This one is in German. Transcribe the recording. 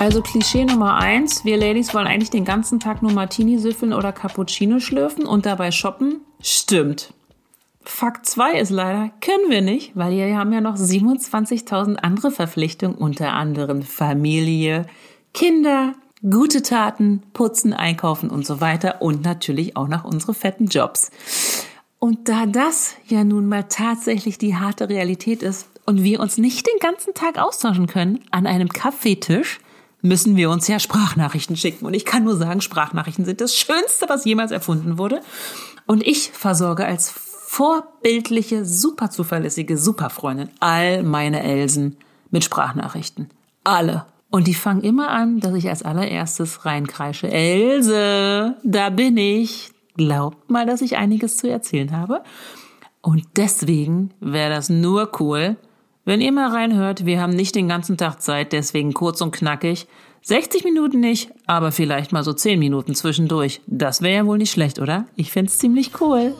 Also Klischee Nummer eins, wir Ladies wollen eigentlich den ganzen Tag nur Martini süffeln oder Cappuccino schlürfen und dabei shoppen. Stimmt. Fakt 2 ist leider, können wir nicht, weil wir haben ja noch 27.000 andere Verpflichtungen, unter anderem Familie, Kinder, gute Taten, putzen, einkaufen und so weiter und natürlich auch noch unsere fetten Jobs. Und da das ja nun mal tatsächlich die harte Realität ist und wir uns nicht den ganzen Tag austauschen können an einem Kaffeetisch, müssen wir uns ja Sprachnachrichten schicken. Und ich kann nur sagen, Sprachnachrichten sind das Schönste, was jemals erfunden wurde. Und ich versorge als vorbildliche, super zuverlässige Superfreundin all meine Elsen mit Sprachnachrichten. Alle. Und die fangen immer an, dass ich als allererstes reinkreische. Else, da bin ich. Glaubt mal, dass ich einiges zu erzählen habe. Und deswegen wäre das nur cool, wenn ihr mal reinhört. Wir haben nicht den ganzen Tag Zeit, deswegen kurz und knackig. 60 Minuten nicht, aber vielleicht mal so 10 Minuten zwischendurch. Das wäre ja wohl nicht schlecht, oder? Ich find's ziemlich cool.